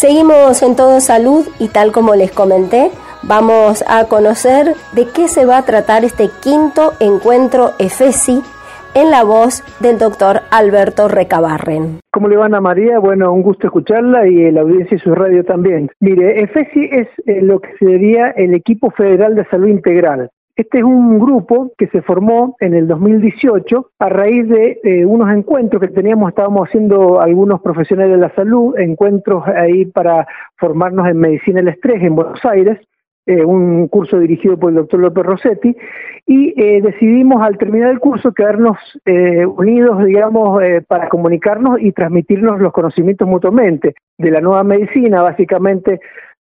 Seguimos en Todo Salud y tal como les comenté, vamos a conocer de qué se va a tratar este quinto encuentro EFESI en la voz del doctor Alberto Recabarren. ¿Cómo le van a María? Bueno, un gusto escucharla y la audiencia y su radio también. Mire, EFESI es eh, lo que sería el Equipo Federal de Salud Integral. Este es un grupo que se formó en el 2018 a raíz de eh, unos encuentros que teníamos, estábamos haciendo algunos profesionales de la salud, encuentros ahí para formarnos en medicina del estrés en Buenos Aires, eh, un curso dirigido por el doctor López Rossetti, y eh, decidimos al terminar el curso quedarnos eh, unidos, digamos, para comunicarnos y transmitirnos los conocimientos mutuamente de la nueva medicina, básicamente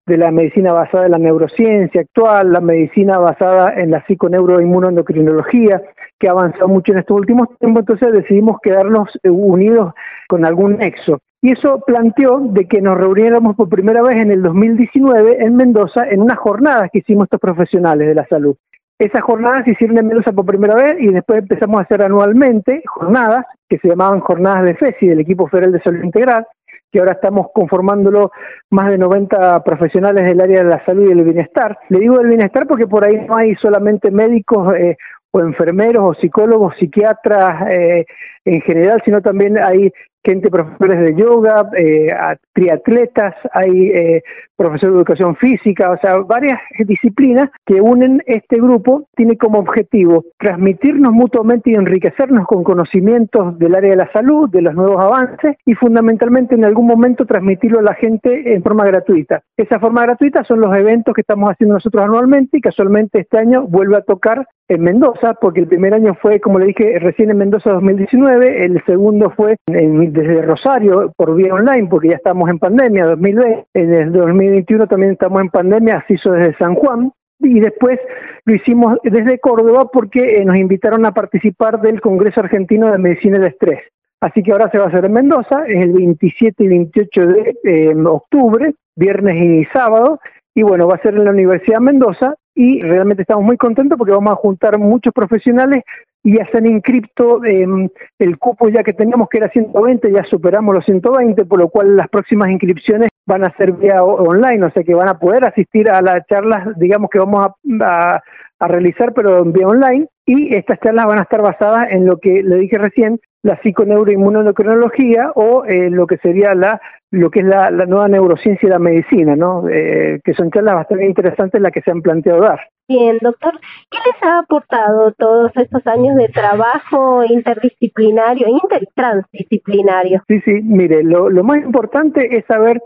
de la medicina basada en la neurociencia actual, la medicina basada en la psiconeuroinmunoendocrinología, que ha avanzado mucho en estos últimos tiempos, entonces decidimos quedarnos unidos con algún nexo. Y eso planteó de que nos reuniéramos por primera vez en el 2019 en Mendoza en unas jornadas que hicimos estos profesionales de la salud. Esas jornadas se hicieron en Mendoza por primera vez y después empezamos a hacer anualmente jornadas que se llamaban jornadas de FESI, del Equipo Federal de Salud Integral, que ahora estamos conformándolo más de 90 profesionales del área de la salud y del bienestar. Le digo del bienestar porque por ahí no hay solamente médicos eh, o enfermeros o psicólogos, psiquiatras eh, en general, sino también hay gente, profesores de yoga, eh, triatletas, hay eh, profesores de educación física, o sea, varias disciplinas que unen este grupo, tiene como objetivo transmitirnos mutuamente y enriquecernos con conocimientos del área de la salud, de los nuevos avances y fundamentalmente en algún momento transmitirlo a la gente en forma gratuita. Esa forma gratuita son los eventos que estamos haciendo nosotros anualmente y casualmente este año vuelve a tocar en Mendoza, porque el primer año fue, como le dije, recién en Mendoza 2019, el segundo fue desde Rosario por vía online, porque ya estamos en pandemia, 2020, en el 2021 también estamos en pandemia, así hizo desde San Juan, y después lo hicimos desde Córdoba porque eh, nos invitaron a participar del Congreso Argentino de Medicina del Estrés. Así que ahora se va a hacer en Mendoza, es el 27 y 28 de eh, octubre, viernes y sábado, y bueno, va a ser en la Universidad Mendoza y realmente estamos muy contentos porque vamos a juntar muchos profesionales y ya se han inscrito el cupo ya que teníamos que era 120, ya superamos los 120, por lo cual las próximas inscripciones van a ser vía online, o sea que van a poder asistir a las charlas, digamos que vamos a, a realizar, pero vía online, y estas charlas van a estar basadas en lo que le dije recién, la psiconeuroinmunoendocrinología o eh, lo que sería la lo que es la, nueva neurociencia y la medicina, ¿no? Eh, que son charlas bastante interesantes las que se han planteado dar. Bien, doctor, ¿qué les ha aportado todos estos años de trabajo interdisciplinario, intertransdisciplinario? Sí, sí, mire, lo, lo más importante es saber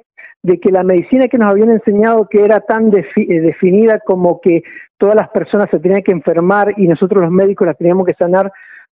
de que la medicina que nos habían enseñado que era tan eh, definida como que todas las personas se tenían que enfermar y nosotros los médicos las teníamos que sanar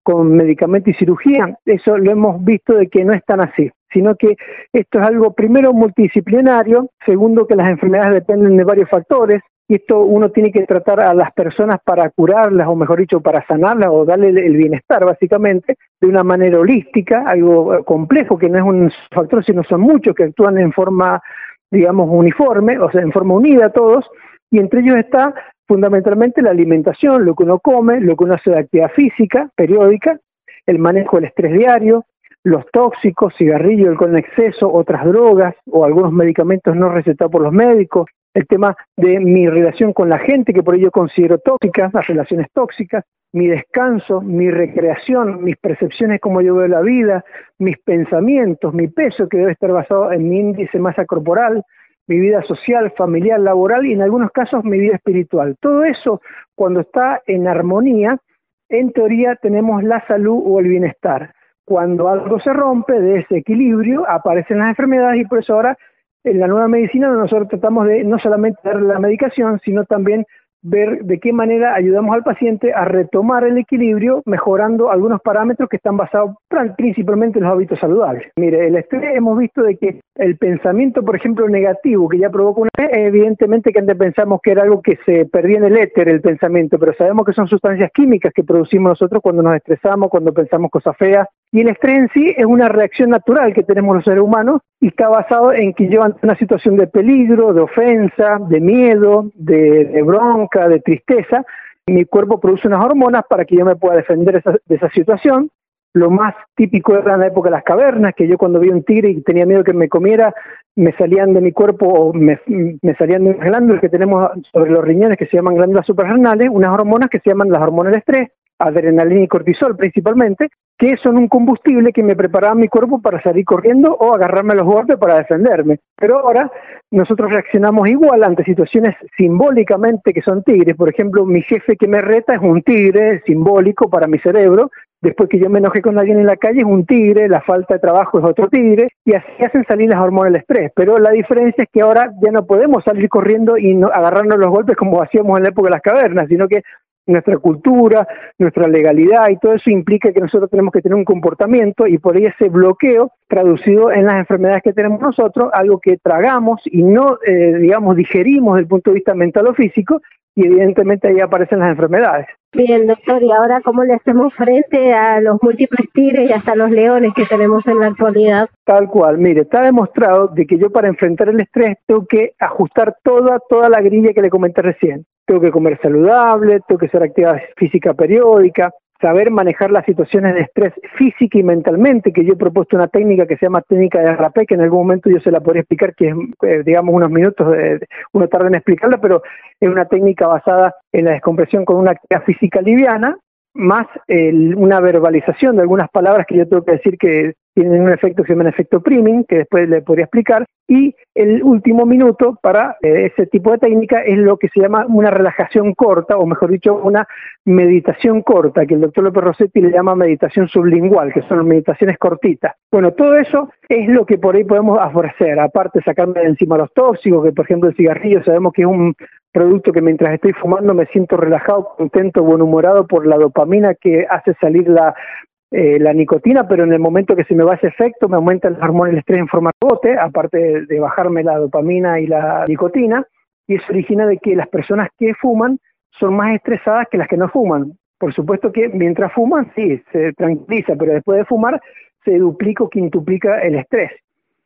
con medicamento y cirugía, eso lo hemos visto de que no es tan así, sino que esto es algo primero multidisciplinario, segundo que las enfermedades dependen de varios factores, y esto uno tiene que tratar a las personas para curarlas, o mejor dicho, para sanarlas o darle el bienestar, básicamente, de una manera holística, algo complejo, que no es un factor, sino son muchos que actúan en forma, digamos, uniforme, o sea, en forma unida todos, y entre ellos está fundamentalmente la alimentación, lo que uno come, lo que uno hace de actividad física periódica, el manejo del estrés diario, los tóxicos, cigarrillo, alcohol en exceso, otras drogas o algunos medicamentos no recetados por los médicos, el tema de mi relación con la gente, que por ello considero tóxicas, las relaciones tóxicas, mi descanso, mi recreación, mis percepciones como yo veo la vida, mis pensamientos, mi peso que debe estar basado en mi índice masa corporal, mi vida social, familiar, laboral y en algunos casos mi vida espiritual. Todo eso, cuando está en armonía, en teoría tenemos la salud o el bienestar. Cuando algo se rompe de ese equilibrio, aparecen las enfermedades y por eso ahora en la nueva medicina nosotros tratamos de no solamente dar la medicación, sino también ver de qué manera ayudamos al paciente a retomar el equilibrio mejorando algunos parámetros que están basados principalmente en los hábitos saludables. Mire, el estrés hemos visto de que el pensamiento, por ejemplo, negativo que ya provoca una evidentemente que antes pensamos que era algo que se perdía en el éter el pensamiento, pero sabemos que son sustancias químicas que producimos nosotros cuando nos estresamos, cuando pensamos cosas feas, y el estrés en sí es una reacción natural que tenemos los seres humanos y está basado en que ante una situación de peligro, de ofensa, de miedo, de, bronca, de tristeza, mi cuerpo produce unas hormonas para que yo me pueda defender de esa situación. Lo más típico era en la época de las cavernas, que yo cuando vi un tigre y tenía miedo que me comiera, me salían de mi cuerpo o me, me salían de unas glándulas que tenemos sobre los riñones que se llaman glándulas suprarrenales, unas hormonas que se llaman las hormonas del estrés, adrenalina y cortisol principalmente, que son un combustible que me preparaba mi cuerpo para salir corriendo o agarrarme a los golpes para defenderme. Pero ahora nosotros reaccionamos igual ante situaciones simbólicamente que son tigres. Por ejemplo, mi jefe que me reta es un tigre simbólico para mi cerebro. Después que yo me enoje con alguien en la calle es un tigre, la falta de trabajo es otro tigre, y así hacen salir las hormonas del estrés. Pero la diferencia es que ahora ya no podemos salir corriendo y no, agarrarnos los golpes como hacíamos en la época de las cavernas, sino que nuestra cultura, nuestra legalidad y todo eso implica que nosotros tenemos que tener un comportamiento y por ahí ese bloqueo traducido en las enfermedades que tenemos nosotros, algo que tragamos y no, eh, digamos, digerimos desde el punto de vista mental o físico y evidentemente ahí aparecen las enfermedades. Bien, doctor, y ahora cómo le hacemos frente a los múltiples tigres y hasta los leones que tenemos en la actualidad. Tal cual, mire, está demostrado de que yo para enfrentar el estrés tengo que ajustar toda, toda la grilla que le comenté recién tengo que comer saludable, tengo que hacer actividad física periódica, saber manejar las situaciones de estrés física y mentalmente, que yo he propuesto una técnica que se llama técnica de rapé, que en algún momento yo se la podría explicar, que es, eh, digamos, unos minutos, uno tarda en explicarla, pero es una técnica basada en la descompresión con una actividad física liviana, más una verbalización de algunas palabras que yo tengo que decir que tienen un efecto que se llama efecto priming, que después le podría explicar, y el último minuto para eh, ese tipo de técnica es lo que se llama una relajación corta, o mejor dicho, una meditación corta, que el doctor López Rossetti le llama meditación sublingual, que son meditaciones cortitas. Bueno, todo eso es lo que por ahí podemos ofrecer, aparte sacarme de encima los tóxicos, que por ejemplo el cigarrillo sabemos que es un producto que mientras estoy fumando me siento relajado, contento, humorado por la dopamina que hace salir la, eh, la nicotina, pero en el momento que se me va ese efecto me aumenta el hormona del estrés en forma de bote, aparte de, bajarme la dopamina y la nicotina, y eso origina de que las personas que fuman son más estresadas que las que no fuman. Por supuesto que mientras fuman, sí, se tranquiliza, pero después de fumar se duplica o quintuplica el estrés.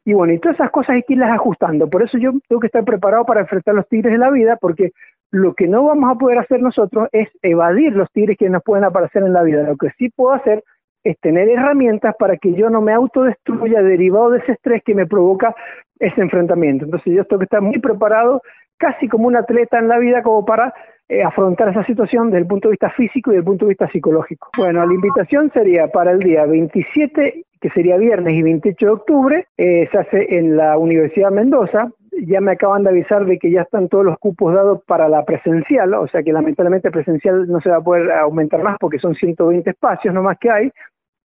Y bueno, y todas esas cosas hay que irlas ajustando. Por eso yo tengo que estar preparado para enfrentar los tigres de la vida, porque lo que no vamos a poder hacer nosotros es evadir los tigres que nos pueden aparecer en la vida. Lo que sí puedo hacer es tener herramientas para que yo no me autodestruya derivado de ese estrés que me provoca ese enfrentamiento. Entonces yo tengo que estar muy preparado, casi como un atleta en la vida, como para eh, afrontar esa situación desde el punto de vista físico y desde el punto de vista psicológico. Bueno, la invitación sería para el día 27 que sería viernes y 28 de octubre, eh, se hace en la Universidad de Mendoza. Ya me acaban de avisar de que ya están todos los cupos dados para la presencial, o sea que lamentablemente presencial no se va a poder aumentar más porque son 120 espacios nomás que hay.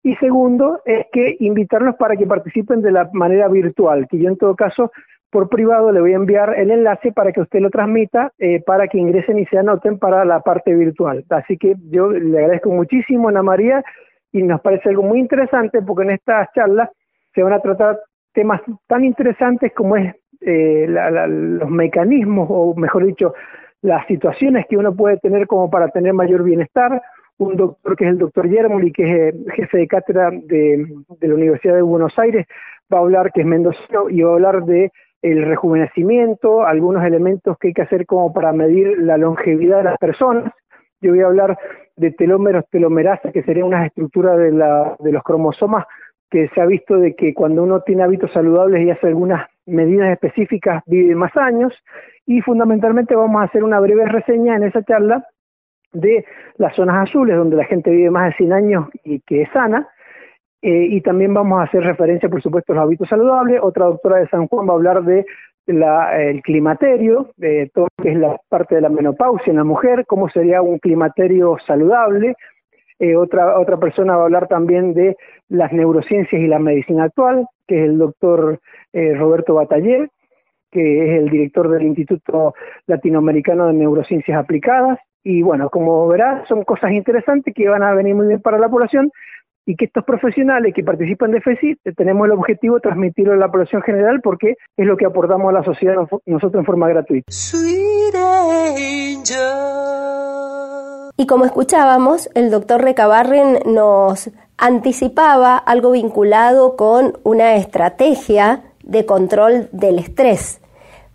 Y segundo es que invitarlos para que participen de la manera virtual, que yo en todo caso por privado le voy a enviar el enlace para que usted lo transmita, eh, para que ingresen y se anoten para la parte virtual. Así que yo le agradezco muchísimo, Ana María, y nos parece algo muy interesante porque en estas charlas se van a tratar temas tan interesantes como es eh, los mecanismos o mejor dicho las situaciones que uno puede tener como para tener mayor bienestar. Un doctor que es el doctor Yermoli, que es jefe de cátedra de, de, la Universidad de Buenos Aires, va a hablar, que es mendocino, y va a hablar de el rejuvenecimiento, algunos elementos que hay que hacer como para medir la longevidad de las personas. Yo voy a hablar de telómeros, telomerasa, que sería una estructura de, la, de los cromosomas que se ha visto de que cuando uno tiene hábitos saludables y hace algunas medidas específicas vive más años y fundamentalmente vamos a hacer una breve reseña en esa charla de las zonas azules donde la gente vive más de 100 años y que es sana eh, y también vamos a hacer referencia por supuesto a los hábitos saludables otra doctora de San Juan va a hablar de el climaterio, de todo lo que es la parte de la menopausia en la mujer, cómo sería un climaterio saludable. Eh, otra, otra persona va a hablar también de las neurociencias y la medicina actual, que es el doctor eh, Roberto Bataller, que es el director del Instituto Latinoamericano de Neurociencias Aplicadas. Y bueno, como verás, son cosas interesantes que van a venir muy bien para la población y que estos profesionales que participan de FESI tenemos el objetivo de transmitirlo a la población general porque es lo que aportamos a la sociedad nosotros en forma gratuita. Y como escuchábamos, el doctor Recabarren nos anticipaba algo vinculado con una estrategia de control del estrés.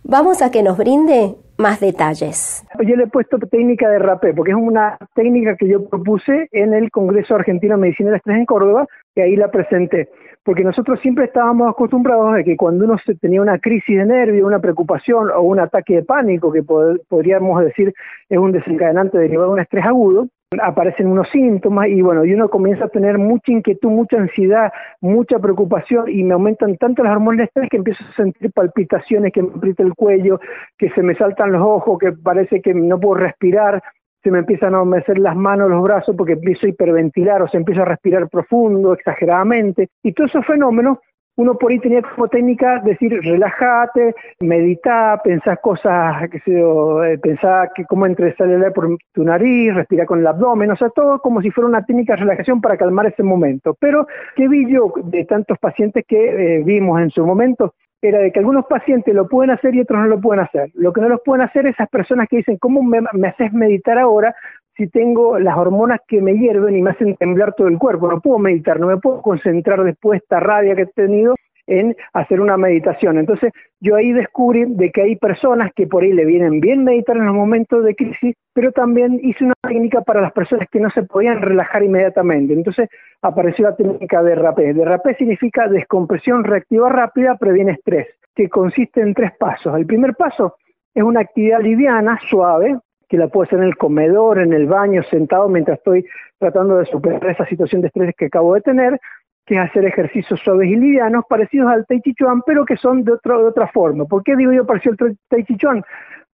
Vamos a que nos brinde más detalles. Yo le he puesto técnica de rapé, porque es una técnica que yo propuse en el Congreso Argentino de Medicina del Estrés en Córdoba, y ahí la presenté. Porque nosotros siempre estábamos acostumbrados a que cuando uno tenía una crisis de nervio, una preocupación o un ataque de pánico, que podríamos decir es un desencadenante derivado de un estrés agudo, aparecen unos síntomas y bueno, y uno comienza a tener mucha inquietud, mucha ansiedad, mucha preocupación y me aumentan tanto las hormonas estrés que empiezo a sentir palpitaciones, que me aprieta el cuello, que se me saltan los ojos, que parece que no puedo respirar, se me empiezan a adormecer las manos, los brazos porque empiezo a hiperventilar o se empieza a respirar profundo, exageradamente. Y todos esos fenómenos uno por ahí tenía como técnica decir relájate, medita, pensar cosas, que sé eh, pensar que cómo entre sale el aire por tu nariz, respira con el abdomen, o sea, todo como si fuera una técnica de relajación para calmar ese momento. Pero, ¿qué vi yo de tantos pacientes que eh, vimos en su momento? Era de que algunos pacientes lo pueden hacer y otros no lo pueden hacer. Lo que no los pueden hacer esas personas que dicen, ¿cómo me, me haces meditar ahora? Si tengo las hormonas que me hierven y me hacen temblar todo el cuerpo. No puedo meditar, no me puedo concentrar después de esta rabia que he tenido en hacer una meditación. Entonces yo ahí descubrí de que hay personas que por ahí le vienen bien meditar en los momentos de crisis, pero también hice una técnica para las personas que no se podían relajar inmediatamente. Entonces apareció la técnica de rapé. De rapé significa descompresión reactiva rápida previene estrés, que consiste en tres pasos. El primer paso es una actividad liviana, suave, que la puedo hacer en el comedor, en el baño, sentado mientras estoy tratando de superar esa situación de estrés que acabo de tener, que es hacer ejercicios suaves y livianos parecidos al Tai Chi Chuan, pero que son de, otro, de otra forma. ¿Por qué digo yo parecido al Tai Chi Chuan?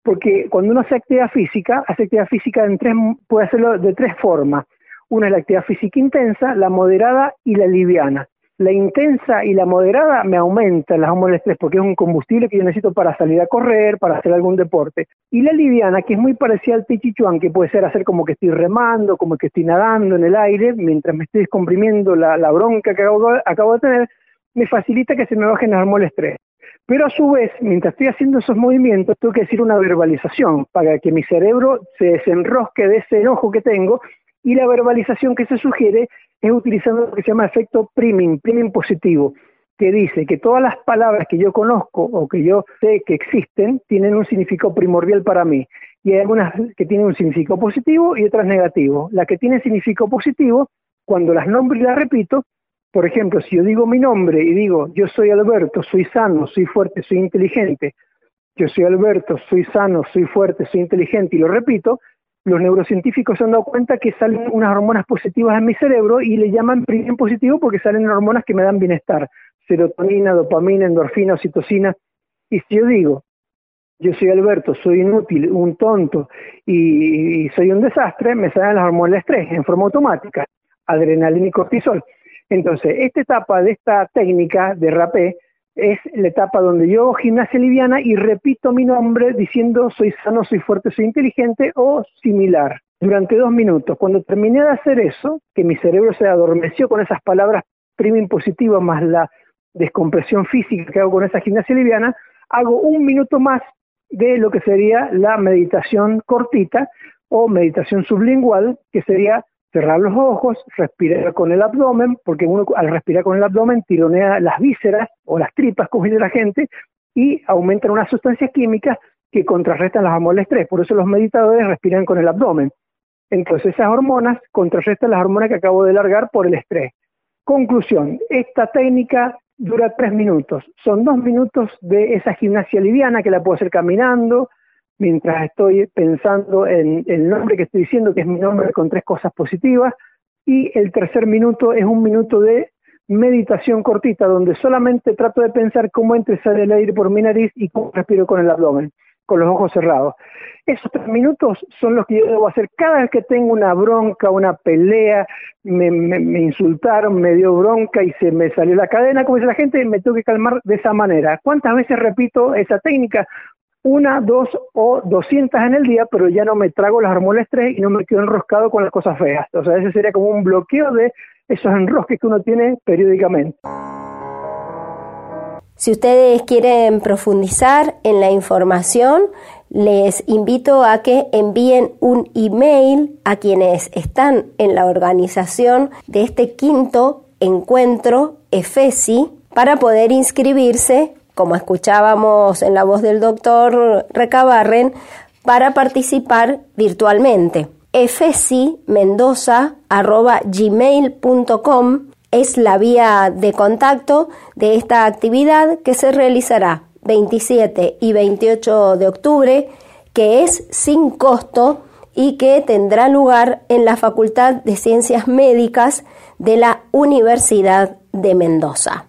Porque cuando uno hace actividad física, hace actividad física en tres, puede hacerlo de tres formas. Una es la actividad física intensa, la moderada y la liviana la intensa y la moderada me aumentan las hormonas del estrés porque es un combustible que yo necesito para salir a correr, para hacer algún deporte. Y la liviana, que es muy parecida al Tichichuan, que puede ser hacer como que estoy remando, como que estoy nadando en el aire, mientras me estoy descomprimiendo la, bronca que acabo, de tener, me facilita que se me bajen las hormonas del estrés. Pero a su vez, mientras estoy haciendo esos movimientos, tengo que decir una verbalización para que mi cerebro se desenrosque de ese enojo que tengo y la verbalización que se sugiere es utilizando lo que se llama efecto priming, priming positivo, que dice que todas las palabras que yo conozco o que yo sé que existen tienen un significado primordial para mí. Y hay algunas que tienen un significado positivo y otras negativo. La que tiene significado positivo, cuando las nombro y las repito, por ejemplo, si yo digo mi nombre y digo, yo soy Alberto, soy sano, soy fuerte, soy inteligente, yo soy Alberto, soy sano, soy fuerte, soy inteligente y lo repito, los neurocientíficos se han dado cuenta que salen unas hormonas positivas en mi cerebro y le llaman primer positivo porque salen hormonas que me dan bienestar, serotonina, dopamina, endorfina, oxitocina. Y si yo digo, yo soy Alberto, soy inútil, un tonto y, soy un desastre, me salen las hormonas de estrés en forma automática, adrenalina y cortisol. Entonces, esta etapa de esta técnica de rapé es la etapa donde yo hago gimnasia liviana y repito mi nombre diciendo soy sano, soy fuerte, soy inteligente o similar durante dos minutos. Cuando terminé de hacer eso, que mi cerebro se adormeció con esas palabras prima impositiva más la descompresión física que hago con esa gimnasia liviana, hago un minuto más de lo que sería la meditación cortita o meditación sublingual, que sería cerrar los ojos, respirar con el abdomen, porque uno al respirar con el abdomen tironea las vísceras o las tripas, como dice la gente, y aumentan unas sustancias químicas que contrarrestan las hormonas del estrés. Por eso los meditadores respiran con el abdomen. Entonces esas hormonas contrarrestan las hormonas que acabo de largar por el estrés. Conclusión, esta técnica dura tres minutos. Son dos minutos de esa gimnasia liviana que la puedo hacer caminando, mientras estoy pensando en el nombre que estoy diciendo, que es mi nombre con tres cosas positivas, y el tercer minuto es un minuto de meditación cortita, donde solamente trato de pensar cómo entra y sale el aire por mi nariz y cómo respiro con el abdomen, con los ojos cerrados. Esos tres minutos son los que yo debo hacer cada vez que tengo una bronca, una pelea, me, me insultaron, me dio bronca y se me salió la cadena, como dice la gente, me tengo que calmar de esa manera. ¿Cuántas veces repito esa técnica? Una, dos o doscientas en el día, pero ya no me trago las hormonas estrés y no me quedo enroscado con las cosas feas. O sea, ese sería como un bloqueo de esos enrosques que uno tiene periódicamente. Si ustedes quieren profundizar en la información, les invito a que envíen un email a quienes están en la organización de este quinto encuentro EFESI para poder inscribirse como escuchábamos en la voz del doctor Recabarren, para participar virtualmente. efesimendoza.gmail.com es la vía de contacto de esta actividad que se realizará 27 y 28 de octubre, que es sin costo y que tendrá lugar en la Facultad de Ciencias Médicas de la Universidad de Mendoza.